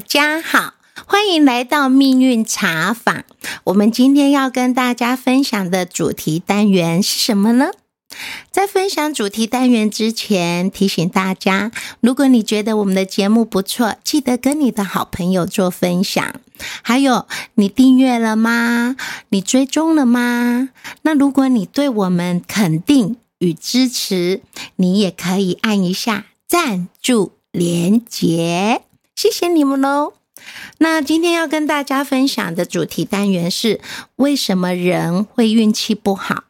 家好，欢迎来到命运茶坊。我们今天要跟大家分享的主题单元是什么呢？在分享主题单元之前，提醒大家，如果你觉得我们的节目不错，记得跟你的好朋友做分享。还有，你订阅了吗？你追踪了吗？那如果你对我们肯定与支持，你也可以按一下赞助连结，谢谢你们喽。那今天要跟大家分享的主题单元是：为什么人会运气不好？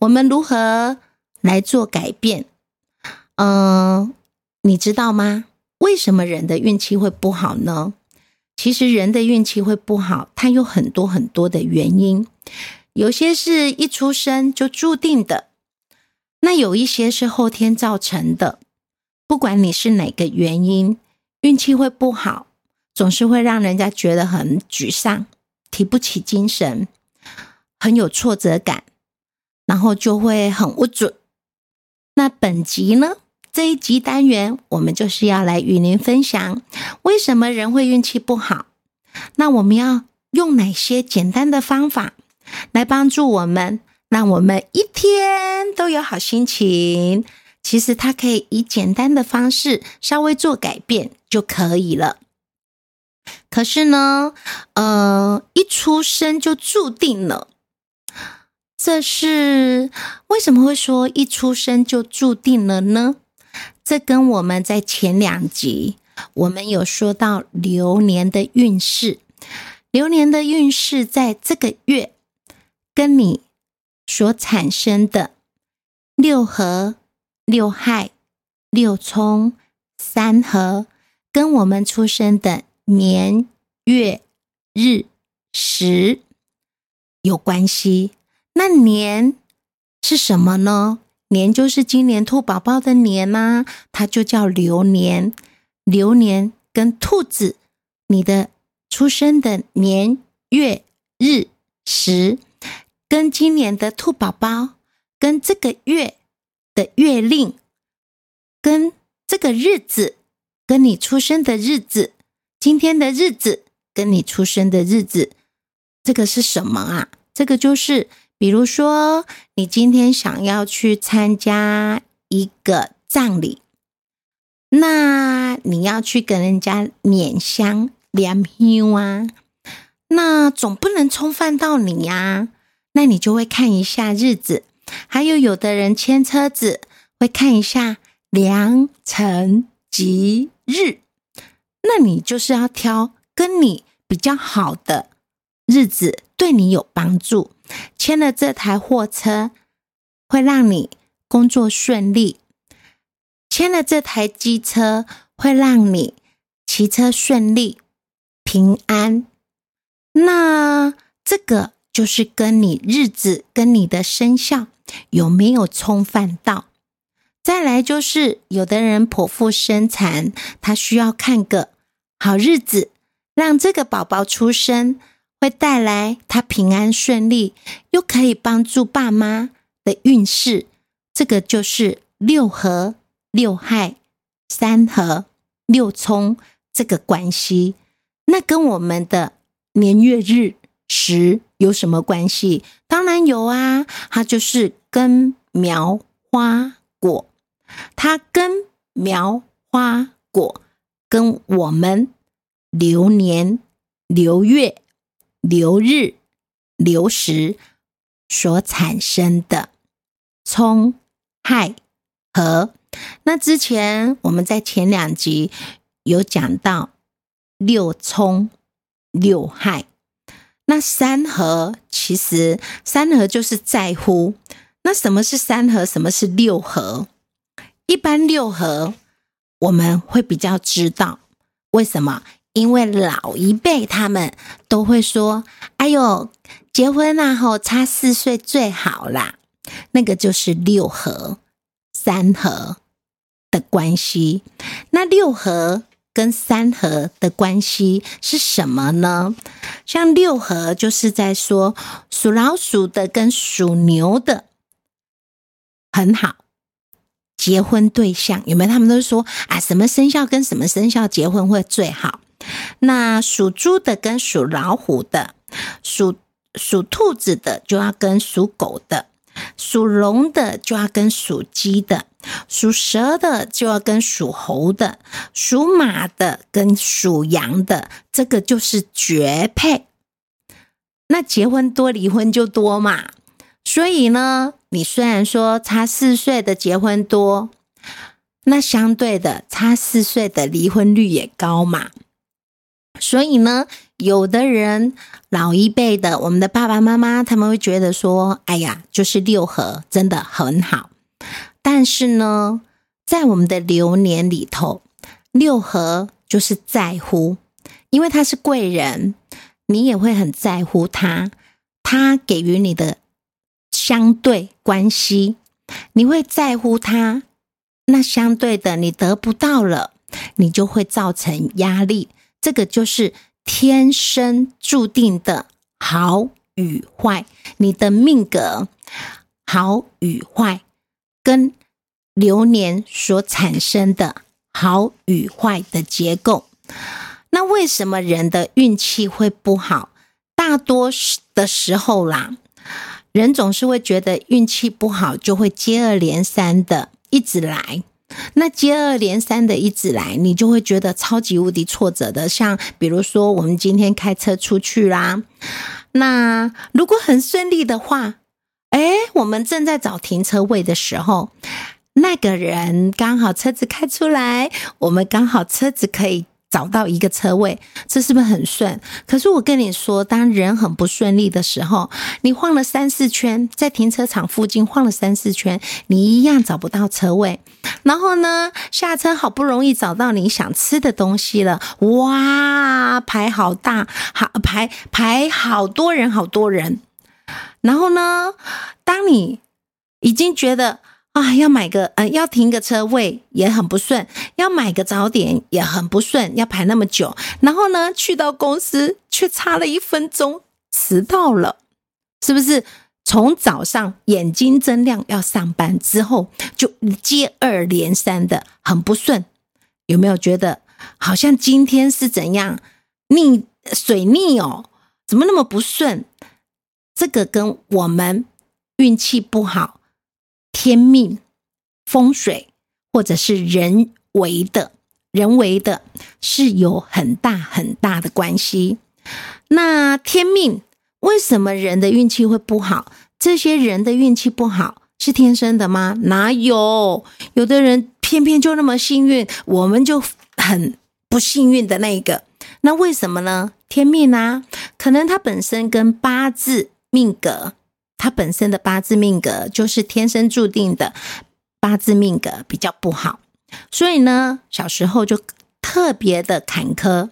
我们如何来做改变？嗯，你知道吗？为什么人的运气会不好呢？其实人的运气会不好，它有很多很多的原因，有些是一出生就注定的，那有一些是后天造成的。不管你是哪个原因，运气会不好，总是会让人家觉得很沮丧，提不起精神，很有挫折感。然后就会很不准。那本集呢？这一集单元，我们就是要来与您分享为什么人会运气不好。那我们要用哪些简单的方法来帮助我们，让我们一天都有好心情？其实它可以以简单的方式稍微做改变就可以了。可是呢，呃，一出生就注定了。这是为什么会说一出生就注定了呢？这跟我们在前两集我们有说到流年的运势，流年的运势在这个月跟你所产生的六合、六害、六冲、三合，跟我们出生的年月日时有关系。那年是什么呢？年就是今年兔宝宝的年呐，它就叫流年。流年跟兔子，你的出生的年月日时，跟今年的兔宝宝，跟这个月的月令，跟这个日子，跟你出生的日子，今天的日子，跟你出生的日子，这个是什么啊？这个就是。比如说，你今天想要去参加一个葬礼，那你要去跟人家捻香、念香啊，那总不能冲犯到你呀。那你就会看一下日子，还有有的人牵车子会看一下良辰吉日，那你就是要挑跟你比较好的日子，对你有帮助。签了这台货车，会让你工作顺利；签了这台机车，会让你骑车顺利、平安。那这个就是跟你日子、跟你的生肖有没有冲犯到？再来就是有的人剖腹生产，他需要看个好日子，让这个宝宝出生。会带来他平安顺利，又可以帮助爸妈的运势。这个就是六合、六害、三合、六冲这个关系。那跟我们的年月日时有什么关系？当然有啊，它就是根苗花果。它根苗花果跟我们流年流月。流日、流时所产生的冲、害、和。那之前我们在前两集有讲到六冲、六害。那三合其实三合就是在乎。那什么是三合？什么是六合？一般六合我们会比较知道为什么。因为老一辈他们都会说：“哎呦，结婚那后差四岁最好啦。”那个就是六合、三合的关系。那六合跟三合的关系是什么呢？像六合就是在说属老鼠的跟属牛的很好，结婚对象有没有？他们都说啊，什么生肖跟什么生肖结婚会最好？那属猪的跟属老虎的，属属兔子的就要跟属狗的，属龙的就要跟属鸡的，属蛇的就要跟属猴的，属马的跟属羊的，这个就是绝配。那结婚多，离婚就多嘛。所以呢，你虽然说差四岁的结婚多，那相对的差四岁的离婚率也高嘛。所以呢，有的人老一辈的，我们的爸爸妈妈他们会觉得说：“哎呀，就是六合真的很好。”但是呢，在我们的流年里头，六合就是在乎，因为他是贵人，你也会很在乎他，他给予你的相对关系，你会在乎他。那相对的，你得不到了，你就会造成压力。这个就是天生注定的好与坏，你的命格好与坏，跟流年所产生的好与坏的结构。那为什么人的运气会不好？大多的时候啦，人总是会觉得运气不好，就会接二连三的一直来。那接二连三的一直来，你就会觉得超级无敌挫折的。像比如说，我们今天开车出去啦，那如果很顺利的话，哎，我们正在找停车位的时候，那个人刚好车子开出来，我们刚好车子可以。找到一个车位，这是不是很顺？可是我跟你说，当人很不顺利的时候，你晃了三四圈，在停车场附近晃了三四圈，你一样找不到车位。然后呢，下车好不容易找到你想吃的东西了，哇，排好大，好排排好多人，好多人。然后呢，当你已经觉得。啊，要买个呃，要停个车位也很不顺，要买个早点也很不顺，要排那么久。然后呢，去到公司却差了一分钟，迟到了，是不是？从早上眼睛睁亮要上班之后，就接二连三的很不顺。有没有觉得好像今天是怎样逆水逆哦？怎么那么不顺？这个跟我们运气不好。天命、风水，或者是人为的、人为的，是有很大很大的关系。那天命为什么人的运气会不好？这些人的运气不好是天生的吗？哪有？有的人偏偏就那么幸运，我们就很不幸运的那个。那为什么呢？天命啊，可能他本身跟八字命格。他本身的八字命格就是天生注定的八字命格比较不好，所以呢，小时候就特别的坎坷。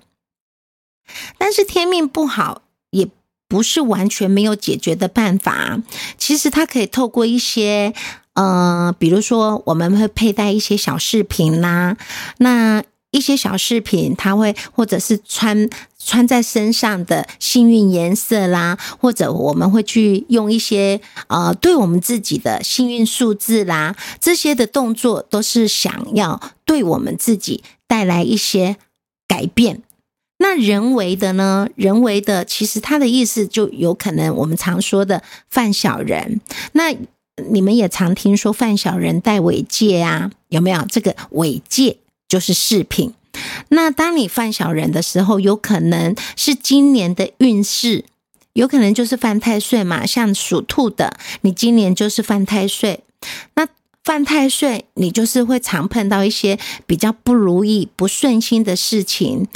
但是天命不好也不是完全没有解决的办法，其实他可以透过一些，呃，比如说我们会佩戴一些小饰品啦，那。一些小饰品，它会或者是穿穿在身上的幸运颜色啦，或者我们会去用一些呃，对我们自己的幸运数字啦，这些的动作都是想要对我们自己带来一些改变。那人为的呢？人为的其实它的意思就有可能我们常说的犯小人。那你们也常听说犯小人戴尾戒啊？有没有这个尾戒？就是饰品。那当你犯小人的时候，有可能是今年的运势，有可能就是犯太岁嘛。像属兔的，你今年就是犯太岁。那犯太岁，你就是会常碰到一些比较不如意、不顺心的事情。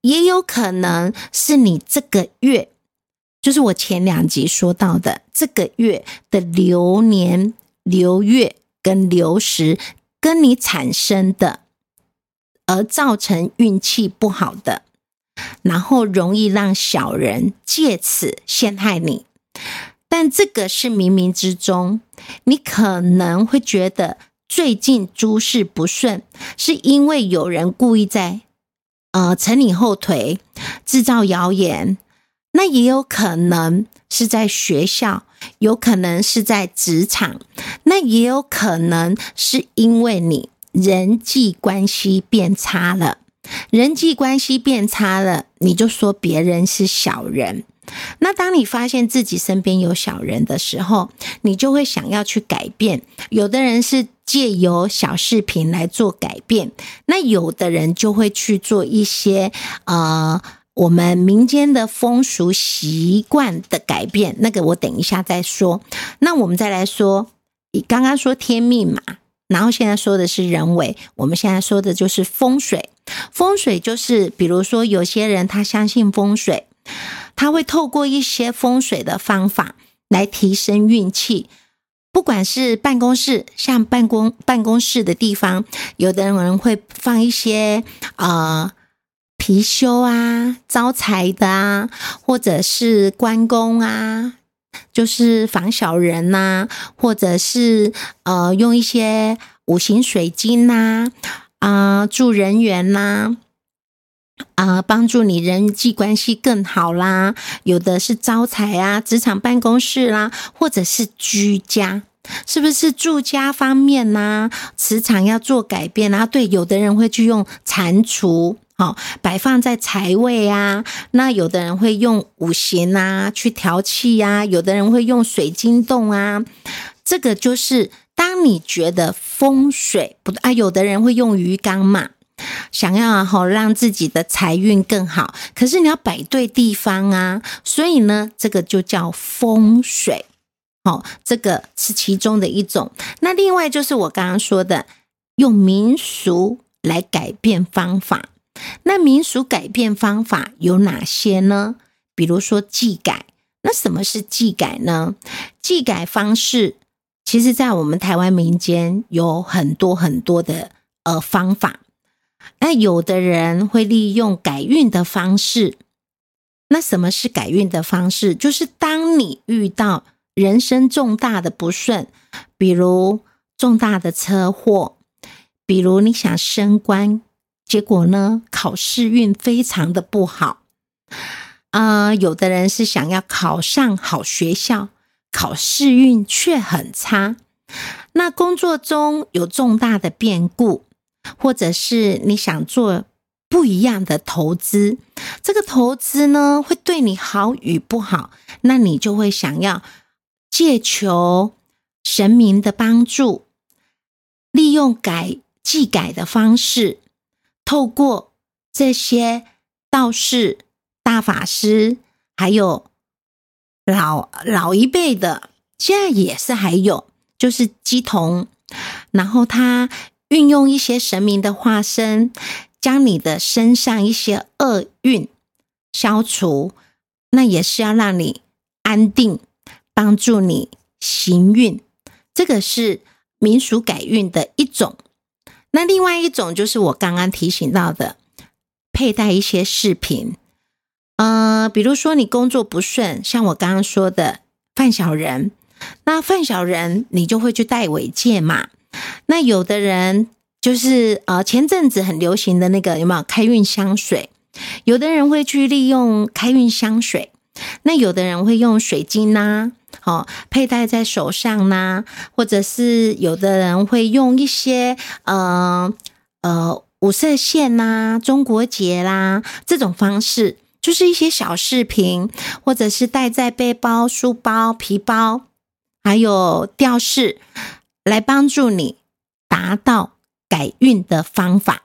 也有可能是你这个月，就是我前两集说到的这个月的流年、流月跟流时，跟你产生的。而造成运气不好的，然后容易让小人借此陷害你。但这个是冥冥之中，你可能会觉得最近诸事不顺，是因为有人故意在呃扯你后腿，制造谣言。那也有可能是在学校，有可能是在职场，那也有可能是因为你。人际关系变差了，人际关系变差了，你就说别人是小人。那当你发现自己身边有小人的时候，你就会想要去改变。有的人是借由小视频来做改变，那有的人就会去做一些呃我们民间的风俗习惯的改变。那个我等一下再说。那我们再来说，你刚刚说天命嘛，然后现在说的是人为，我们现在说的就是风水。风水就是，比如说有些人他相信风水。他会透过一些风水的方法来提升运气，不管是办公室，像办公办公室的地方，有的人会放一些呃貔貅啊、招财的啊，或者是关公啊，就是防小人呐，或者是呃用一些五行水晶呐，啊助人缘呐。啊，帮助你人际关系更好啦，有的是招财啊，职场办公室啦，或者是居家，是不是住家方面呢？磁场要做改变啊。对，有的人会去用蟾蜍，好摆放在财位啊。那有的人会用五行啊去调气啊，有的人会用水晶洞啊。这个就是当你觉得风水不啊，有的人会用鱼缸嘛。想要好让自己的财运更好，可是你要摆对地方啊，所以呢，这个就叫风水。好，这个是其中的一种。那另外就是我刚刚说的，用民俗来改变方法。那民俗改变方法有哪些呢？比如说祭改。那什么是祭改呢？祭改方式，其实在我们台湾民间有很多很多的呃方法。那有的人会利用改运的方式。那什么是改运的方式？就是当你遇到人生重大的不顺，比如重大的车祸，比如你想升官，结果呢考试运非常的不好。啊，有的人是想要考上好学校，考试运却很差。那工作中有重大的变故。或者是你想做不一样的投资，这个投资呢会对你好与不好，那你就会想要借求神明的帮助，利用改祭改的方式，透过这些道士、大法师，还有老老一辈的，现在也是还有，就是鸡童，然后他。运用一些神明的化身，将你的身上一些厄运消除，那也是要让你安定，帮助你行运。这个是民俗改运的一种。那另外一种就是我刚刚提醒到的，佩戴一些饰品。呃，比如说你工作不顺，像我刚刚说的犯小人，那犯小人你就会去戴尾戒嘛。那有的人就是呃，前阵子很流行的那个有没有开运香水？有的人会去利用开运香水，那有的人会用水晶呐，好佩戴在手上呐，或者是有的人会用一些呃呃五色线呐、中国结啦这种方式，就是一些小饰品，或者是戴在背包、书包、皮包，还有吊饰。来帮助你达到改运的方法。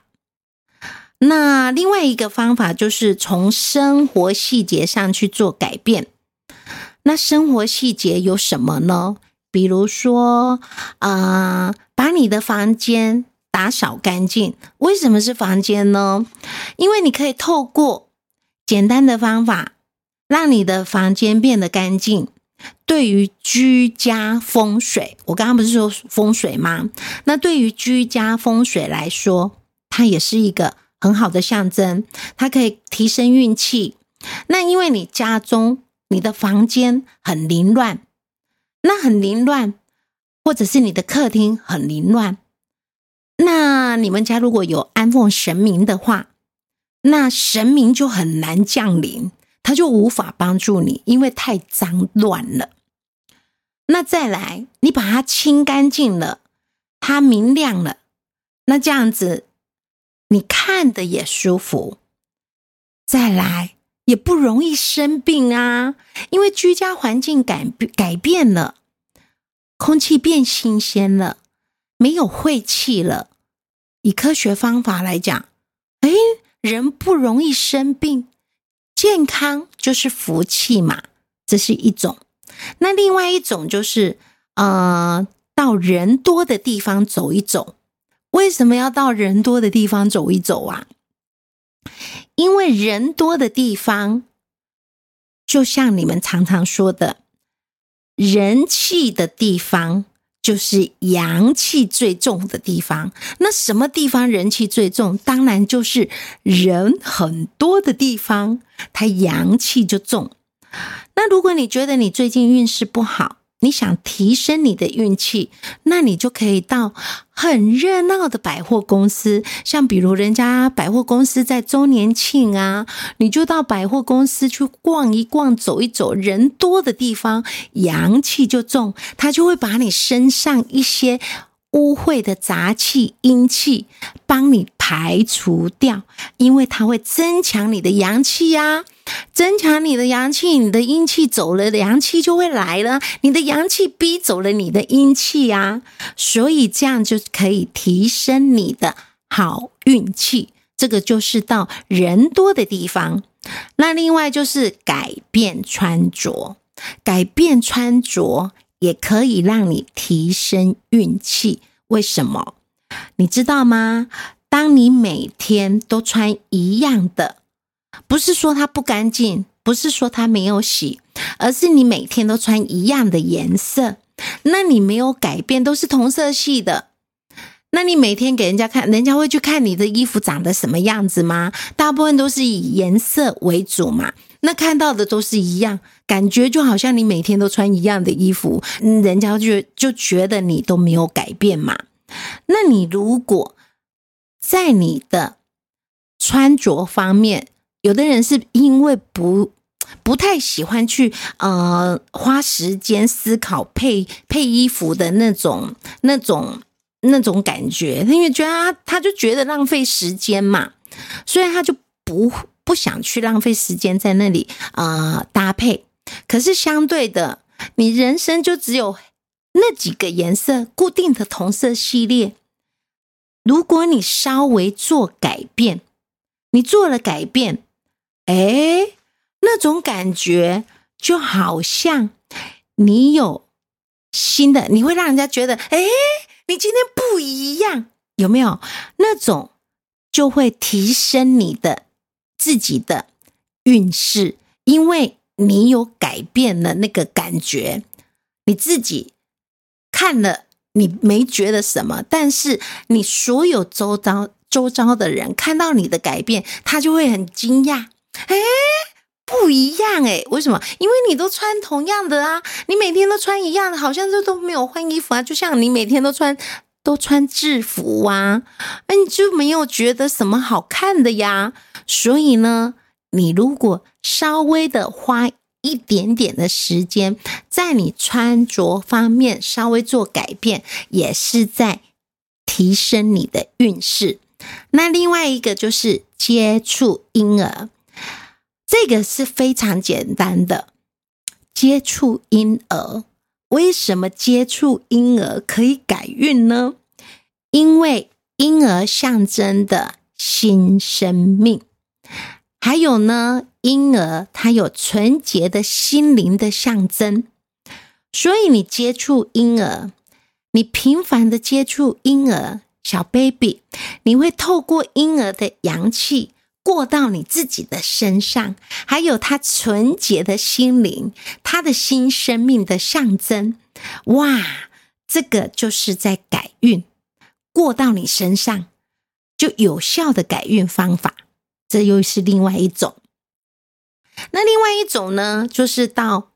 那另外一个方法就是从生活细节上去做改变。那生活细节有什么呢？比如说，啊，把你的房间打扫干净。为什么是房间呢？因为你可以透过简单的方法，让你的房间变得干净。对于居家风水，我刚刚不是说风水吗？那对于居家风水来说，它也是一个很好的象征，它可以提升运气。那因为你家中你的房间很凌乱，那很凌乱，或者是你的客厅很凌乱，那你们家如果有安奉神明的话，那神明就很难降临。他就无法帮助你，因为太脏乱了。那再来，你把它清干净了，它明亮了，那这样子你看的也舒服。再来，也不容易生病啊，因为居家环境改改变了，空气变新鲜了，没有晦气了。以科学方法来讲，哎，人不容易生病，健康就是福气嘛，这是一种。那另外一种就是，呃，到人多的地方走一走。为什么要到人多的地方走一走啊？因为人多的地方，就像你们常常说的，人气的地方就是阳气最重的地方。那什么地方人气最重？当然就是人很多的地方，它阳气就重。那如果你觉得你最近运势不好，你想提升你的运气，那你就可以到很热闹的百货公司，像比如人家百货公司在周年庆啊，你就到百货公司去逛一逛、走一走，人多的地方，阳气就重，它就会把你身上一些污秽的杂气、阴气帮你排除掉，因为它会增强你的阳气呀。增强你的阳气，你的阴气走了，阳气就会来了。你的阳气逼走了你的阴气啊，所以这样就可以提升你的好运气。这个就是到人多的地方。那另外就是改变穿着，改变穿着也可以让你提升运气。为什么？你知道吗？当你每天都穿一样的。不是说它不干净，不是说它没有洗，而是你每天都穿一样的颜色，那你没有改变，都是同色系的。那你每天给人家看，人家会去看你的衣服长得什么样子吗？大部分都是以颜色为主嘛，那看到的都是一样，感觉就好像你每天都穿一样的衣服，人家就就觉得你都没有改变嘛。那你如果在你的穿着方面，有的人是因为不不太喜欢去呃花时间思考配配衣服的那种那种那种感觉，因为觉得他他就觉得浪费时间嘛，所以他就不不想去浪费时间在那里啊搭配。可是相对的，你人生就只有那几个颜色固定的同色系列，如果你稍微做改变，你做了改变。哎，那种感觉就好像你有新的，你会让人家觉得，哎，你今天不一样，有没有？那种就会提升你的自己的运势，因为你有改变了那个感觉，你自己看了，你没觉得什么，但是你所有周遭周遭的人看到你的改变，他就会很惊讶。哎，不一样哎，为什么？因为你都穿同样的啊，你每天都穿一样的，好像就都没有换衣服啊。就像你每天都穿都穿制服啊，那你就没有觉得什么好看的呀。所以呢，你如果稍微的花一点点的时间，在你穿着方面稍微做改变，也是在提升你的运势。那另外一个就是接触婴儿。这个是非常简单的，接触婴儿。为什么接触婴儿可以改运呢？因为婴儿象征的新生命，还有呢，婴儿他有纯洁的心灵的象征，所以你接触婴儿，你频繁的接触婴儿小 baby，你会透过婴儿的阳气。过到你自己的身上，还有他纯洁的心灵，他的新生命的象征，哇，这个就是在改运，过到你身上就有效的改运方法，这又是另外一种。那另外一种呢，就是到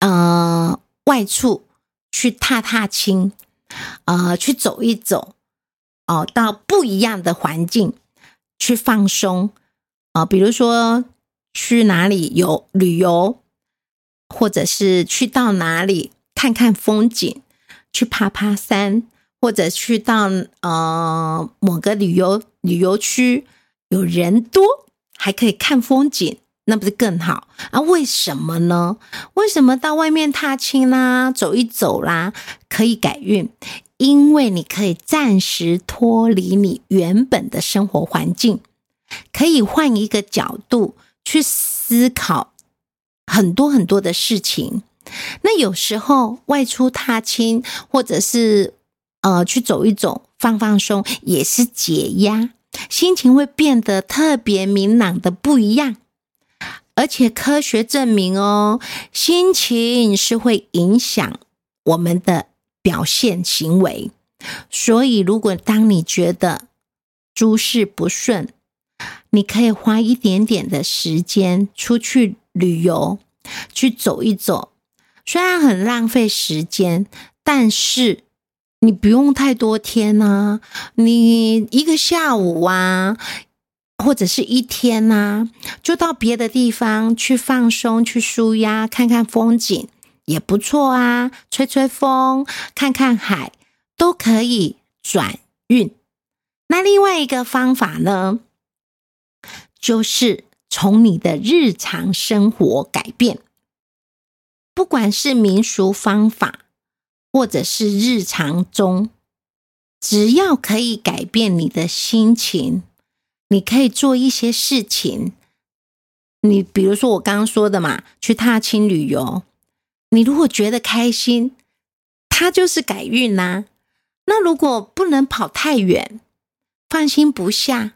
呃外处去踏踏青，呃，去走一走，哦，到不一样的环境。去放松啊，比如说去哪里游旅游，或者是去到哪里看看风景，去爬爬山，或者去到呃某个旅游旅游区有人多，还可以看风景，那不是更好啊？为什么呢？为什么到外面踏青啦、走一走啦，可以改运？因为你可以暂时脱离你原本的生活环境，可以换一个角度去思考很多很多的事情。那有时候外出踏青，或者是呃去走一走、放放松，也是解压，心情会变得特别明朗的不一样。而且科学证明哦，心情是会影响我们的表现行为。所以，如果当你觉得诸事不顺，你可以花一点点的时间出去旅游，去走一走。虽然很浪费时间，但是你不用太多天啊，你一个下午啊，或者是一天啊，就到别的地方去放松、去舒压、看看风景也不错啊，吹吹风、看看海都可以转运。那另外一个方法呢，就是从你的日常生活改变。不管是民俗方法，或者是日常中，只要可以改变你的心情，你可以做一些事情。你比如说我刚刚说的嘛，去踏青旅游，你如果觉得开心，它就是改运呐。那如果不能跑太远，放心不下，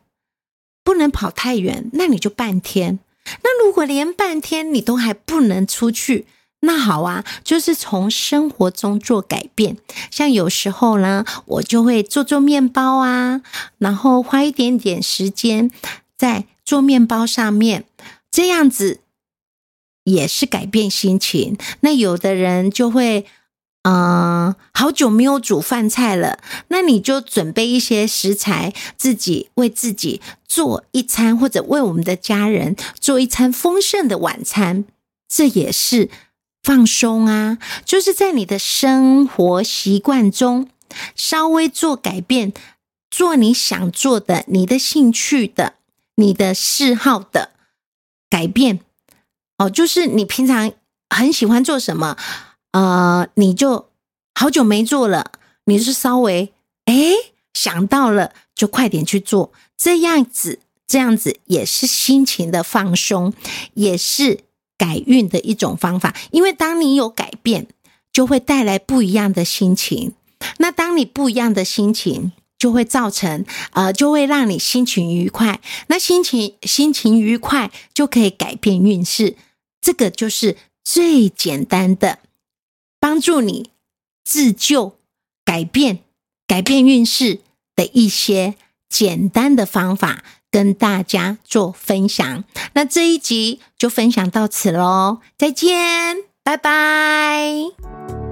不能跑太远，那你就半天。那如果连半天你都还不能出去，那好啊，就是从生活中做改变。像有时候呢，我就会做做面包啊，然后花一点点时间在做面包上面，这样子也是改变心情。那有的人就会，嗯，好久没有煮饭菜了，那你就准备一些食材，自己为自己做一餐，或者为我们的家人做一餐丰盛的晚餐，这也是。放松啊，就是在你的生活习惯中稍微做改变，做你想做的、你的兴趣的、你的嗜好的改变。哦，就是你平常很喜欢做什么，呃，你就好久没做了，你是稍微哎想到了，就快点去做，这样子，这样子也是心情的放松，也是。改运的一种方法，因为当你有改变，就会带来不一样的心情。那当你不一样的心情，就会造成呃，就会让你心情愉快。那心情心情愉快，就可以改变运势。这个就是最简单的帮助你自救、改变、改变运势的一些简单的方法。跟大家做分享，那这一集就分享到此喽，再见，拜拜。